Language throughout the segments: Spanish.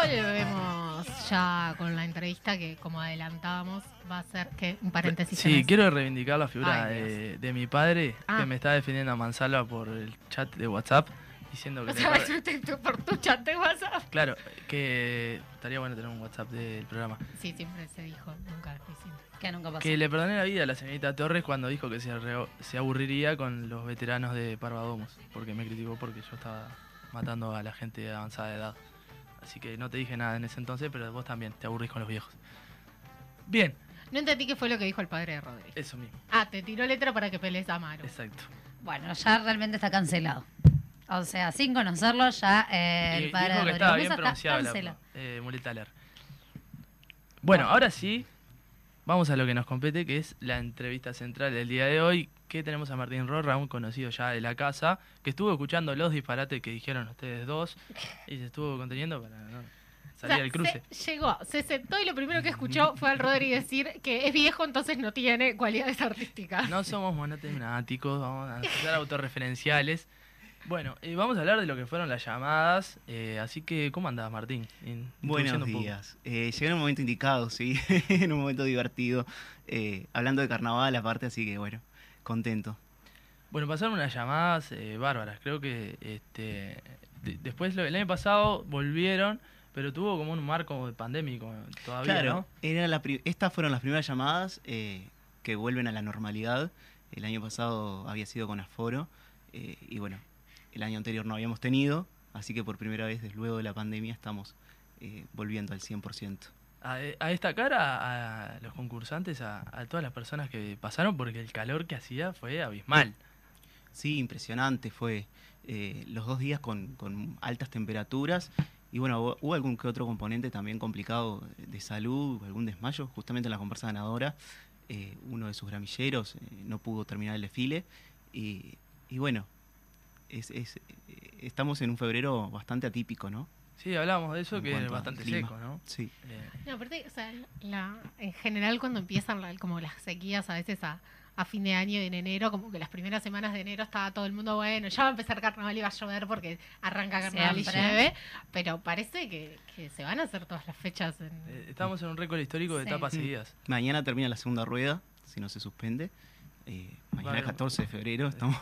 Volvemos ya con la entrevista que, como adelantábamos, va a ser que un paréntesis. Sí, tenés. quiero reivindicar la figura Ay, de, de mi padre Ah. que me está defendiendo a mansalva por el chat de WhatsApp diciendo que O sea, padre- por tu chat de WhatsApp. claro que estaría bueno tener un WhatsApp del programa Sí, siempre se dijo, nunca. Que nunca pasó. que le perdoné la vida a la señorita Torres cuando dijo que se, re- se aburriría con los veteranos de Parvadomos porque me criticó porque yo estaba matando a la gente de avanzada edad así que no te dije nada en ese entonces pero vos también te aburrís con los viejos bien No entendí qué fue lo que dijo el padre de Rodríguez. eso mismo Ah, te tiró letra para que pelees a Amaro. exacto Bueno, ya realmente está cancelado. O sea, sin conocerlo, ya eh, el padre dijo de que estaba Rodrigo bien está pronunciado cancelado. la eh, muleta leer. Bueno, ahora sí, vamos a lo que nos compete, que es la entrevista central del día de hoy, que tenemos a Martín Rorra, un conocido ya de la casa, que estuvo escuchando los disparates que dijeron ustedes dos y se estuvo conteniendo para no O salir sea, al cruce. se- llegó, se sentó y lo primero que escuchó fue al Rodríguez decir que es viejo, entonces no tiene cualidades artísticas. No somos monotemáticos, vamos a ser autorreferenciales. Bueno, eh, vamos a hablar de lo que fueron las llamadas, eh, así que, ¿cómo andás, Martín? In- Buenos días. Eh, llegué en un momento indicado, sí, en un momento divertido, eh, hablando de carnaval aparte, así que bueno, contento. Bueno, pasaron unas llamadas eh, bárbaras. Creo que este de- después lo- el año pasado volvieron, pero tuvo como un marco pandémico todavía, claro, ¿no? era la estas fueron las primeras llamadas eh, que vuelven a la normalidad. El año pasado había sido con aforo eh, y bueno, el año anterior no habíamos tenido, así que por primera vez desde luego de la pandemia estamos eh, volviendo al 100%. A, a destacar a, a los concursantes, a, a todas las personas que pasaron, porque el calor que hacía fue abismal. Sí, impresionante fue eh, los dos días con, con altas temperaturas y bueno, hubo, algún que otro componente también complicado de salud, algún desmayo, justamente en la comparsa ganadora, eh, uno de sus gramilleros eh, no pudo terminar el desfile y, y bueno, es, es, eh, estamos en un febrero bastante atípico, ¿no? Sí, hablábamos de eso, En que es bastante seco, ¿no? Sí. Eh, No, aparte, o sea, la, en general cuando empiezan la- como las sequías a veces a, a fin de año y en enero, como que las primeras semanas de enero estaba todo el mundo bueno, ya va a empezar carnaval y va a llover porque arranca carnaval y Siempre. llueve, pero parece que, que se van a hacer todas las fechas en... eh, estamos en un récord histórico de Sí. etapas Mm. seguidas. Mañana termina la segunda rueda, si no se suspende. Eh, mañana Bueno. 14 de febrero, estamos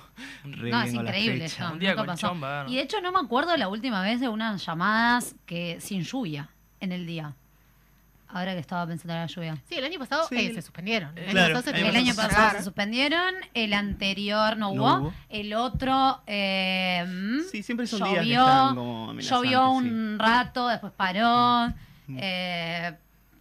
re No, es increíble. Un día con pasó. chomba, ¿no? Y de hecho no me acuerdo la última vez de unas llamadas que sin lluvia en el día. Ahora que estaba pensando en la lluvia. Sí, el año pasado Sí. eh, se suspendieron. El año Claro, pasado se el año pasado suspendieron, el anterior no No hubo, hubo. el otro eh, mm, Sí, siempre son días que llovió, están como llovió sí. un rato, después paró. Mm. eh,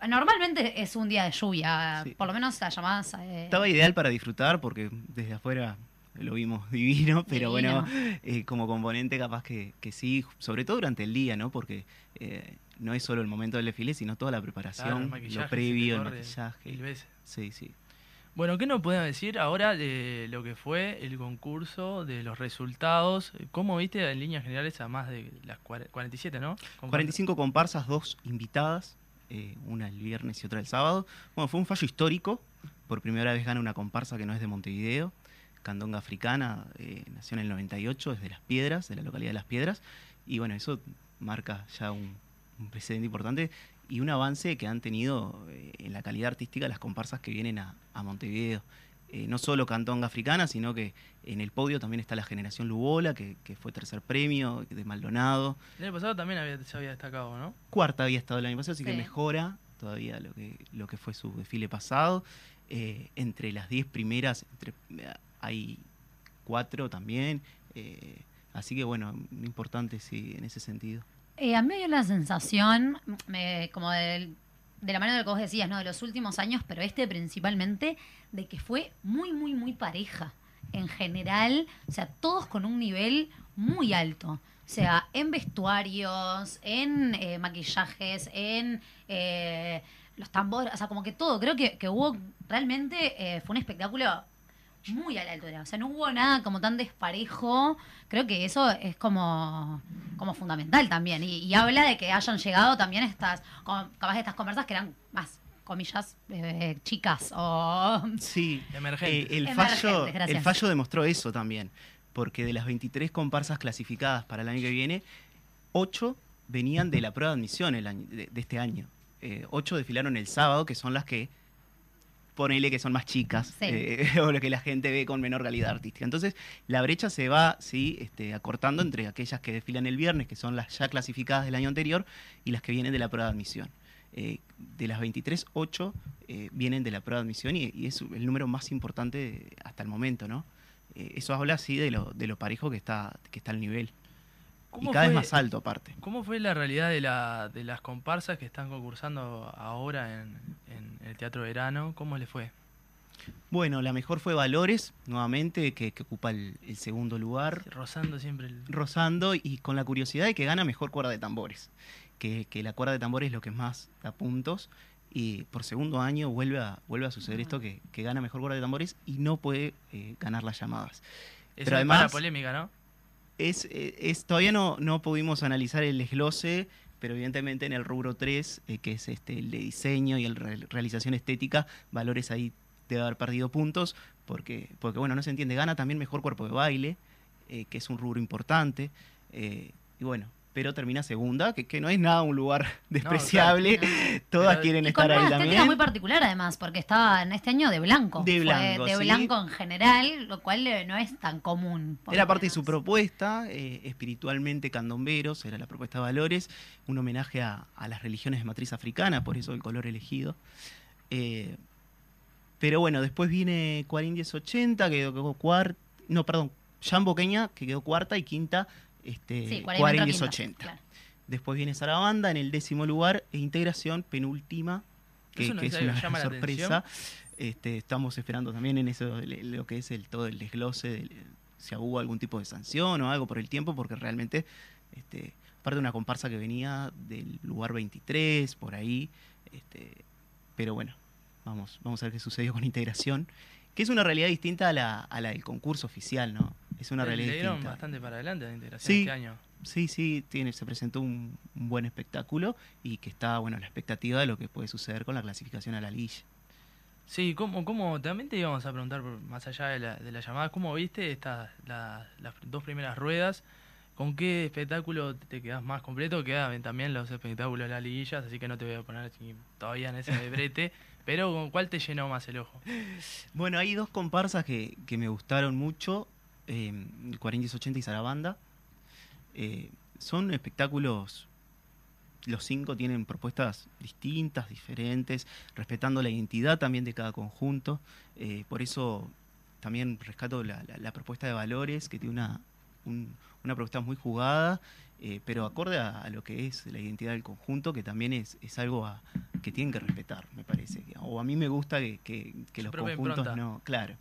normalmente es un día de lluvia, Sí. por lo menos las llamadas. eh, Estaba ideal para disfrutar porque desde afuera lo vimos divino, pero Divino. bueno, eh, como componente capaz que, que sí, sobre todo durante el día, ¿no? Porque eh, no es solo el momento del desfile, sino toda la preparación, Claro, lo previo, el maquillaje. mil veces. Sí, sí. Bueno, ¿qué nos podemos decir ahora de lo que fue el concurso, de los resultados? ¿Cómo viste en líneas generales a más de las cuare- 47, no? Con- 45 comparsas, dos invitadas, eh, una el viernes y otra el sábado. Bueno, fue un fallo histórico. Por primera vez gana una comparsa que no es de Montevideo. Candonga Africana, eh, nació en el 98, es de Las Piedras, de la localidad de Las Piedras. Y bueno, eso marca ya un, un precedente importante y un avance que han tenido eh, en la calidad artística las comparsas que vienen a, a Montevideo. Eh, no solo Cantonga Africana, sino que en el podio también está la generación Lubola, que, que fue tercer premio, de Maldonado. El año pasado también había- se había destacado, ¿no? Cuarta había estado el año pasado, así que mejora todavía lo que, lo que fue su desfile pasado. Eh, entre las 10 primeras entre- hay cuatro también. eh, así que bueno, importante sí, en ese sentido. Eh, a mí me dio la sensación, me- como del- de la manera de lo que vos decías, ¿no? De los últimos años, pero este principalmente, de que fue muy, muy, muy pareja. En general, o sea, todos con un nivel muy alto. O sea, en vestuarios, en eh, maquillajes, en eh, los tambores, o sea, como que todo. Creo que, que hubo realmente, eh, fue un espectáculo muy a la altura. O sea, no hubo nada como tan desparejo. Creo que eso es como, como fundamental también. Y, y habla de que hayan llegado también estas, como, capaz de estas conversas que eran más, comillas, eh, chicas o... Sí, Emergentes. Eh, el, fallo, el fallo demostró eso también, porque de las 23 comparsas clasificadas para el año que viene, 8 venían de la prueba de admisión el año- de, de este año. Eh, ocho desfilaron el sábado, que son las que ponele que son más chicas Sí. eh, o lo que la gente ve con menor calidad artística. Entonces, la brecha se va sí, este, acortando entre aquellas que desfilan el viernes, que son las ya clasificadas del año anterior, y las que vienen de la prueba de admisión. Eh, de las 23, 8 eh, vienen de la prueba de admisión y, y es el número más importante hasta el momento, ¿no? Eso habla así de lo, de lo parejo que está, que está el nivel. Y ¿Cómo cada vez fue- más alto aparte. ¿Cómo fue la realidad de, la, de las comparsas que están concursando ahora en, en el Teatro Verano? ¿Cómo le fue? Bueno, la mejor fue Valores, nuevamente, que, que ocupa el, el segundo lugar. Rozando siempre el... rozando y con la curiosidad de que gana mejor cuerda de tambores. Que, que la cuerda de tambores es lo que más da puntos. Y por segundo año vuelve a, vuelve a suceder esto que, que gana mejor cuerda de tambores y no puede eh, ganar las llamadas. Eso Pero es además- polémica, ¿no? Es, eh, es, todavía no, no pudimos analizar el desglose, pero evidentemente en el rubro 3, eh, que es este, el de diseño y el re- realización estética, Valores ahí debe haber perdido puntos, porque, porque bueno, no se entiende, gana también mejor cuerpo de baile, eh, que es un rubro importante, eh, y bueno, pero termina segunda, que, que no es nada un lugar despreciable, todas Y Pero- quieren con estar una ahí estética también. muy particular además, porque estaba en este año de blanco. De Fue blanco, de sí. blanco en general, lo cual eh, no es tan común. Era parte de su propuesta, eh, espiritualmente candomberos, era la propuesta de valores, un homenaje a, a las religiones de matriz africana, por eso el color elegido. Eh, pero bueno, después viene Cuarín 1080, que quedó cuarta, no, perdón, Jambo Queña, que quedó cuarta, y quinta, este, Sí, Cuarín Cuarín 1080. claro. Después viene Sarabanda en el décimo lugar, e Integración, penúltima, que, Eso no que es una sorpresa. Este, estamos esperando también en eso lo que es el todo el desglose, del- si hubo algún tipo de sanción o algo por el tiempo, porque realmente, este, aparte de una comparsa que venía del lugar 23, por ahí, este, pero bueno, vamos, vamos a ver qué sucedió con integración, que es una realidad distinta a la, a la del concurso oficial, ¿no? Es una Le realidad dieron distinta. bastante para adelante la integración Sí. este año. Sí, sí, tiene, se presentó un, un buen espectáculo y que está, bueno, la expectativa de lo que puede suceder con la clasificación a la liga. Sí, ¿cómo, cómo, también te íbamos a preguntar, más allá de la, de la llamada, ¿cómo viste estas la- las dos primeras ruedas? ¿Con qué espectáculo te quedas más completo? Quedan también los espectáculos de las liguillas, así que no te voy a poner todavía en ese de brete. pero ¿con cuál te llenó más el ojo? Bueno, hay dos comparsas que, que me gustaron mucho, eh, 4080 y Sarabanda. Eh, son espectáculos, los cinco tienen propuestas distintas, diferentes, respetando la identidad también de cada conjunto. Eh, por eso también rescato la, la- la propuesta de valores, que tiene una, un- una propuesta muy jugada, eh, pero acorde a, a lo que es la identidad del conjunto, que también es, es algo a- que tienen que respetar, me parece. O a mí me gusta que, que- que Su los conjuntos impronta. no, claro,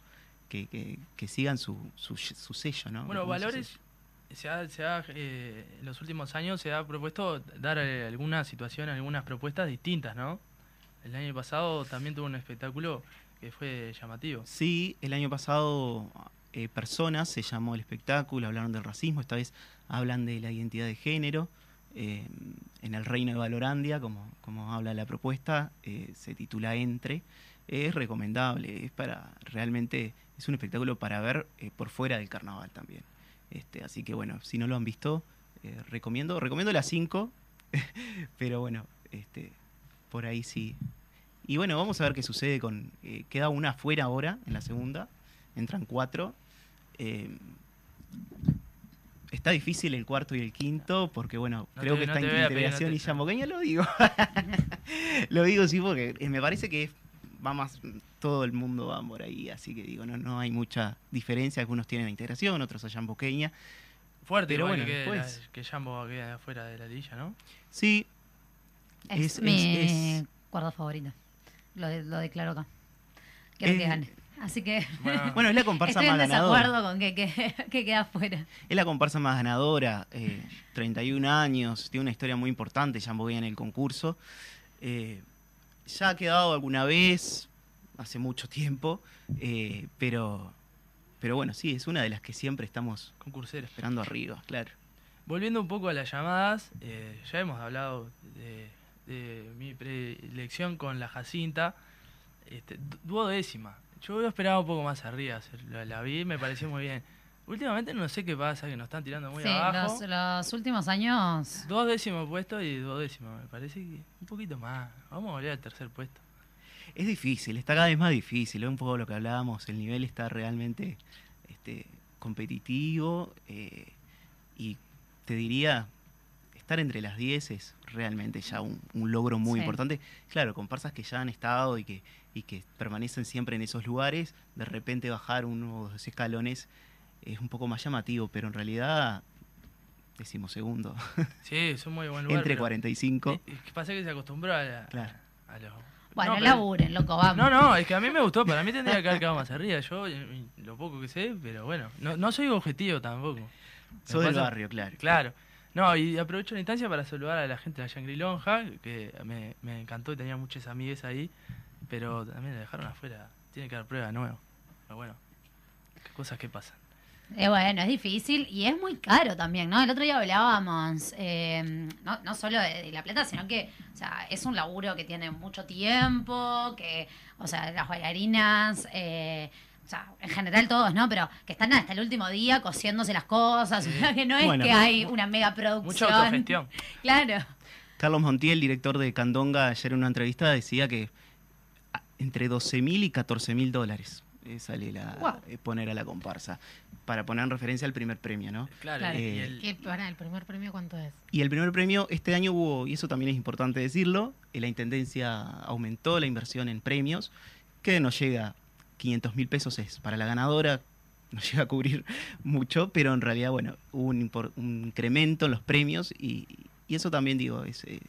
que, que- que sigan su, su, su sello, ¿no? Bueno, Valores se ha, se ha, eh, en los últimos años se ha propuesto dar eh, alguna situación, algunas propuestas distintas, ¿no? El año pasado también tuvo un espectáculo que fue llamativo. Sí, el año pasado eh, Personas se llamó el espectáculo, hablaron del racismo, esta vez hablan de la identidad de género. eh, en el reino de Valorandia, como, como habla la propuesta, se titula Entre. Es recomendable, es para realmente, es un espectáculo para ver eh, por fuera del carnaval también. Este, así que bueno, si no lo han visto, eh, recomiendo, recomiendo las 5, pero bueno, este, por ahí sí. Y bueno, vamos a ver qué sucede con. eh, queda una afuera ahora, en la segunda. Entran cuatro. Eh, está difícil el cuarto y el quinto, porque bueno, No creo te- que no está pedir, integración no y Yamboqueña, lo digo. lo digo sí, porque me parece que va más. Todo el mundo va por ahí, así que digo, no, no hay mucha diferencia. Algunos tienen a integración, otros a Yamboqueña. Fuerte, Pero bueno, que, después- la- que Jambo quede afuera de la lilla, ¿no? Sí, Es, Es- mi es- es- cuarto favorito. Lo, de- lo declaro acá. Quiero Es- que gane. Así que Bueno, bueno, es la comparsa estoy en más ganadora. desacuerdo con que, que, que queda afuera. Es la comparsa más ganadora, eh, 31 años, tiene una historia muy importante, ya en el concurso. Eh, ya ha quedado alguna vez, hace mucho tiempo, eh, pero, pero bueno, sí, es una de las que siempre estamos concurseros. esperando arriba, claro. Volviendo un poco a las llamadas, eh, ya hemos hablado de, de mi predilección con la Jacinta, este, du- duodécima. Yo esperado un poco más arriba, la, la vi, me pareció muy bien. Últimamente no sé qué pasa, que nos están tirando muy Sí, abajo. los, los últimos años. Dos décimos puestos y dos décimos, me parece que un poquito más. Vamos a volver al tercer puesto. Es difícil, está cada vez más difícil, es un poco lo que hablábamos, el nivel está realmente este, competitivo eh, y te diría, estar entre las 10 es realmente ya un, un logro muy Sí. importante. Claro, comparsas que ya han estado y que, y que permanecen siempre en esos lugares, de repente bajar unos dos escalones es un poco más llamativo, pero en realidad, decimos segundo, Sí, es un muy buen lugar. entre pero- 45. Eh, es que pasa que se acostumbró a, la- Claro. a los... Bueno, No, pero- laburen, loco, vamos. No, no, es que a mí me gustó, para mí tendría que haber quedado más arriba. Yo, lo poco que sé, pero bueno, no, no soy objetivo tampoco. Sos del barrio, claro. Claro. No, y aprovecho la instancia para saludar a la gente de la Shangri Lonja, que me, me encantó y tenía muchas amigas ahí, pero también la dejaron afuera. Tiene que dar prueba de nuevo. Pero bueno, qué cosas que pasan. Eh, bueno, es difícil y es muy caro también, ¿no? El otro día hablábamos, eh, no, no solo de, de La Plata, sino que, o sea, es un laburo que tiene mucho tiempo, que, o sea, las bailarinas, eh, o sea, en general todos, ¿no? Pero que están hasta el último día cosiéndose las cosas, o sea, que no es Bueno. que hay una mega producción. Mucha autogestión. Claro. Carlos Montiel, director de Candonga, ayer en una entrevista decía que entre 12 mil y 14 mil dólares eh, sale la, eh, poner a la comparsa. Para poner en referencia al primer premio, ¿no? Claro, Claro. y Eh, el- ¿Qué, para, el primer premio cuánto es? Y el primer premio, este año hubo, y eso también es importante decirlo, eh, la Intendencia aumentó la inversión en premios, que nos llega 500 mil pesos es para la ganadora, no llega a cubrir mucho, pero en realidad, bueno, hubo un, impor- un incremento en los premios y, y eso también, digo, es, eh,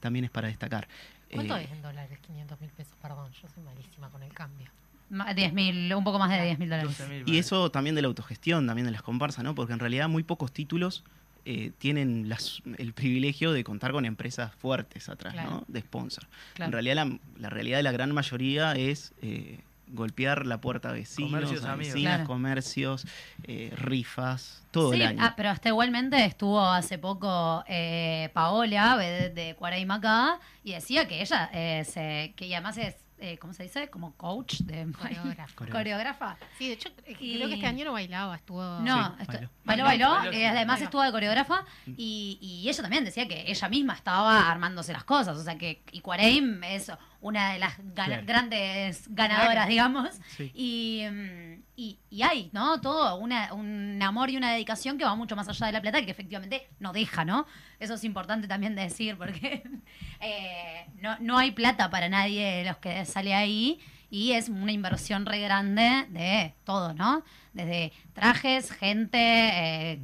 también es para destacar. ¿Cuánto Eh, es en dólares? 500 mil pesos, perdón, yo soy malísima con el cambio. Ma- 10.000, un poco más de 10.000 dólares. 12.000, Y eso también de la autogestión, también de las comparsas, ¿no? Porque en realidad muy pocos títulos eh, tienen las- el privilegio de contar con empresas fuertes atrás, Claro. ¿no? De sponsor. Claro. En realidad la, la realidad de la gran mayoría es eh, golpear la puerta a vecinos, Comercios, a amigos. vecinas, Claro. comercios, eh, rifas, todo sí, el año. ah, pero hasta igualmente estuvo hace poco eh, Paola de, de Cuaraima acá y decía que ella eh, se, que ella además es, eh, ¿cómo se dice? Como coach de Coreógrafa. coreógrafa. Sí, de hecho, eh, Y- creo que este año no bailaba, estuvo... No, Sí, bailó. bailó, Bailó, bailó, bailó, y sí. además Bailó. estuvo de coreógrafa y, y ella también decía que ella misma estaba armándose las cosas, o sea que y Cuareim es una de las Claro. grandes ganadoras, Claro. digamos, Sí. y, mm, y, y hay, ¿no? Todo una, un amor y una dedicación que va mucho más allá de la plata que efectivamente no deja, ¿no? Eso es importante también decir porque eh, no, no hay plata para nadie de los que sale ahí y es una inversión re grande de todo, ¿no? Desde trajes, gente, eh,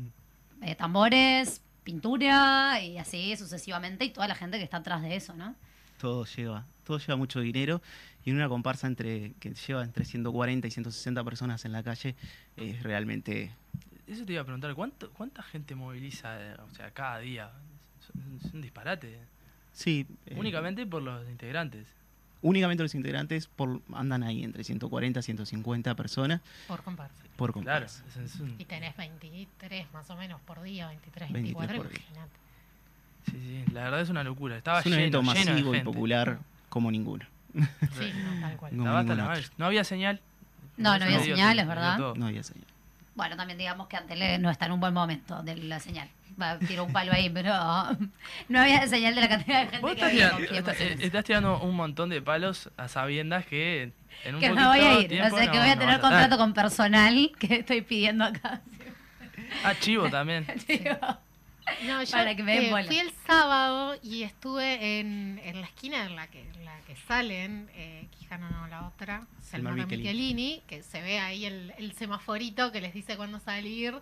eh, tambores, pintura y así sucesivamente y toda la gente que está atrás de eso, ¿no? Todo lleva, todo lleva mucho dinero y en una comparsa entre que lleva entre 140 y 160 personas en la calle es realmente Eso te iba a preguntar, ¿cuánto, ¿cuánta gente moviliza eh, o sea, cada día? Es, un disparate. sí, eh, Únicamente por los integrantes. únicamente los integrantes por, andan ahí entre 140 y 150 personas Por comparsa. por Claro, comparsa. es, es un- Y tenés 23 más o menos por día, 23, 23 24, por día. imagínate. sí, sí, la verdad es una locura. Estaba es un lleno, evento lleno de masivo y popular como ninguno. Sí, no, tal cual. No. La. No había señal. No, no había dio señal, es verdad. No había señal. Bueno, también digamos que Antele no está en un buen momento de la señal. Va, tiró un palo ahí, pero no había señal de la cantidad de gente Vos que estás había. tirando, estás- estás tirando un montón de palos a sabiendas que en un que me voy a ir, tiempo o sea que no- voy a no tener contrato con personal que estoy pidiendo acá. Ah, chivo también. Digo, No, yo Para que me den eh, bola. fui el sábado y estuve en, en la esquina en la que, en la que salen, eh, Quijano no la otra, Selma Selma Michelini. Michelini, que se ve ahí el, el semaforito que les dice cuándo salir.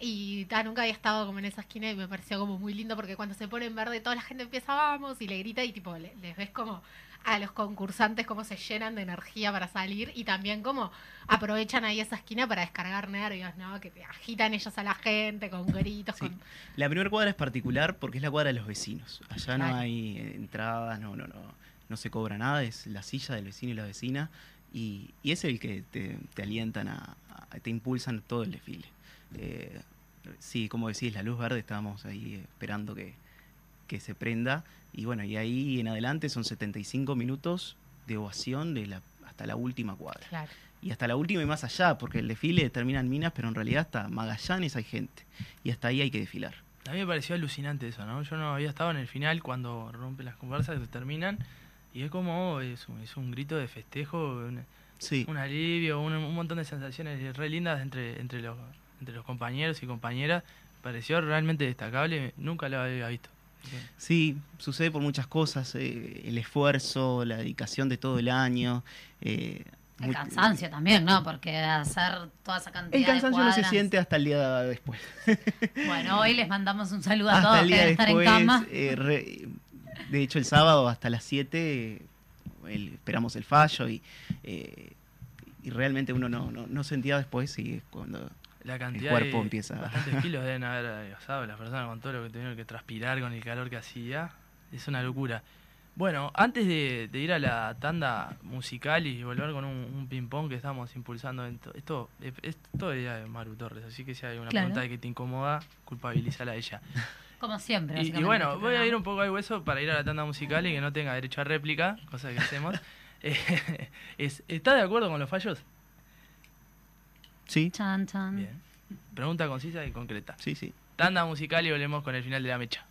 Y ta, nunca había estado como en esa esquina y me pareció como muy lindo porque cuando se pone en verde toda la gente empieza vamos y le grita y tipo le- les ves como a los concursantes cómo se llenan de energía para salir y también como aprovechan ahí esa esquina para descargar nervios, ¿no? Que te agitan ellos a la gente con gritos, Sí. con La primera cuadra es particular porque es la cuadra de los vecinos. Allá no hay entradas, no, no, no, no se cobra nada, es la silla del vecino y la vecina. Y, y es el que te, te alientan a, a- te impulsan todo el desfile. Eh, sí, como decís, la luz verde estábamos ahí esperando que, que se prenda. Y bueno, y ahí en adelante son 75 minutos de ovación de la, hasta la última cuadra. Claro. Y hasta la última y más allá, porque el desfile termina en Minas, pero en realidad hasta Magallanes hay gente. Y hasta ahí hay que desfilar. A mí me pareció alucinante eso, ¿no? Yo no había estado en el final cuando rompen las conversas, que terminan, y es como, es un, es un grito de festejo, un, Sí. un alivio, un, un montón de sensaciones re lindas entre, entre, los, entre los compañeros y compañeras. Pareció realmente destacable, nunca lo había visto. Sí, sucede por muchas cosas, eh, el esfuerzo, la dedicación de todo el año. eh, El muy- cansancio también, ¿no? Porque hacer toda esa cantidad El cansancio de no se siente hasta el día después. Bueno, hoy les mandamos un saludo a hasta todos el que deben estar en después. cama. eh, re- de hecho, el sábado hasta las 7 el- esperamos el fallo y, eh, y realmente uno no, no, no sentía después y es cuando La cantidad cuerpo de empieza bastantes kilos deben haber pasado las personas con todo lo que tuvieron que transpirar con el calor que hacía. Es una locura. Bueno, antes de, de ir a la tanda musical y volver con un, un ping-pong que estamos impulsando, en to- esto es, es todo idea de Maru Torres, así que si hay una Claro. pregunta que te incomoda, culpabilízala a ella. Como siempre. Y, bueno, este voy a ir un poco al hueso para ir a la tanda musical y que no tenga derecho a réplica, cosa que hacemos. Eh, es, ¿Está de acuerdo con los fallos? Sí, Chan, chan. Bien. Pregunta concisa y concreta. sí, sí. Tanda musical y volvemos con el final de la mecha.